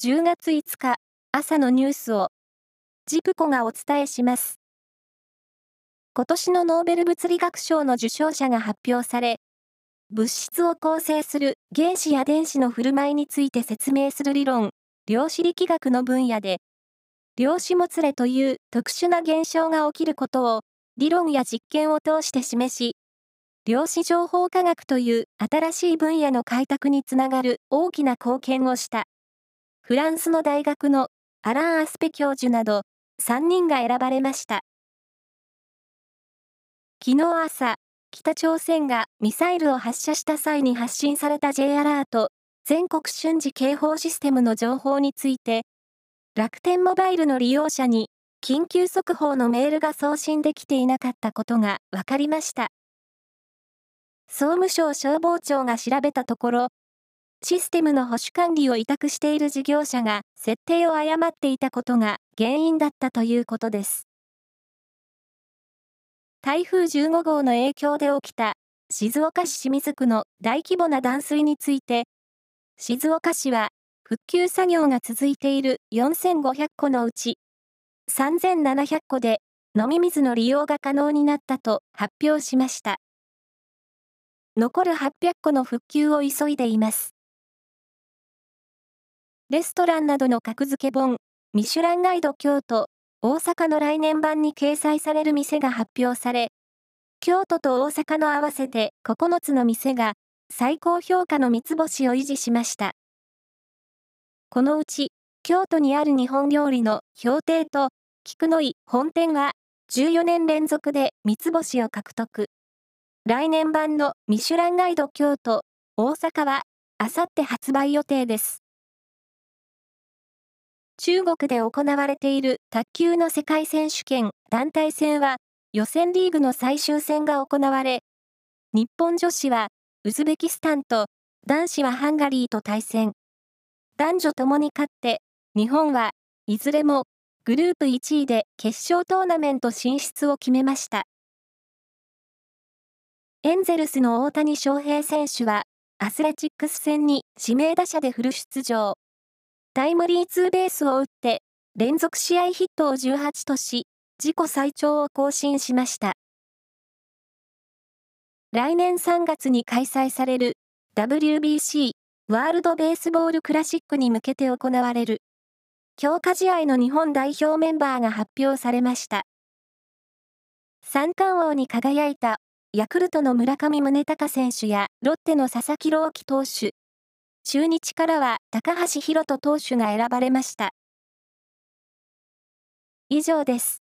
10月5日朝のニュースをジプコがお伝えします。今年のノーベル物理学賞の受賞者が発表され、物質を構成する原子や電子の振る舞いについて説明する理論、量子力学の分野で、量子もつれという特殊な現象が起きることを理論や実験を通して示し、量子情報科学という新しい分野の開拓につながる大きな貢献をした。フランスの大学のアラン・アスペ教授など3人が選ばれました。昨日朝、北朝鮮がミサイルを発射した際に発信された J アラート全国瞬時警報システムの情報について、楽天モバイルの利用者に緊急速報のメールが送信できていなかったことが分かりました。総務省消防庁が調べたところ、システムの保守管理を委託している事業者が設定を誤っていたことが原因だったということです。台風15号の影響で起きた静岡市清水区の大規模な断水について、静岡市は復旧作業が続いている4500戸のうち3700戸で飲み水の利用が可能になったと発表しました。残る800戸の復旧を急いでいます。レストランなどの格付け本、ミシュランガイド京都、大阪の来年版に掲載される店が発表され、京都と大阪の合わせて9つの店が最高評価の三つ星を維持しました。このうち、京都にある日本料理の氷亭と菊の井本店は14年連続で三つ星を獲得。来年版のミシュランガイド京都、大阪はあさって発売予定です。中国で行われている卓球の世界選手権団体戦は予選リーグの最終戦が行われ、日本女子はウズベキスタンと男子はハンガリーと対戦。男女ともに勝って、日本はいずれもグループ1位で決勝トーナメント進出を決めました。エンゼルスの大谷翔平選手はアスレチックス戦に指名打者でフル出場。タイムリーツーベースを打って、連続試合ヒットを18とし、自己最長を更新しました。来年3月に開催される WBC ワールドベースボールクラシックに向けて行われる強化試合の日本代表メンバーが発表されました。三冠王に輝いたヤクルトの村上宗隆選手やロッテの佐々木朗希投手、中日からは高橋宏斗投手が選ばれました。以上です。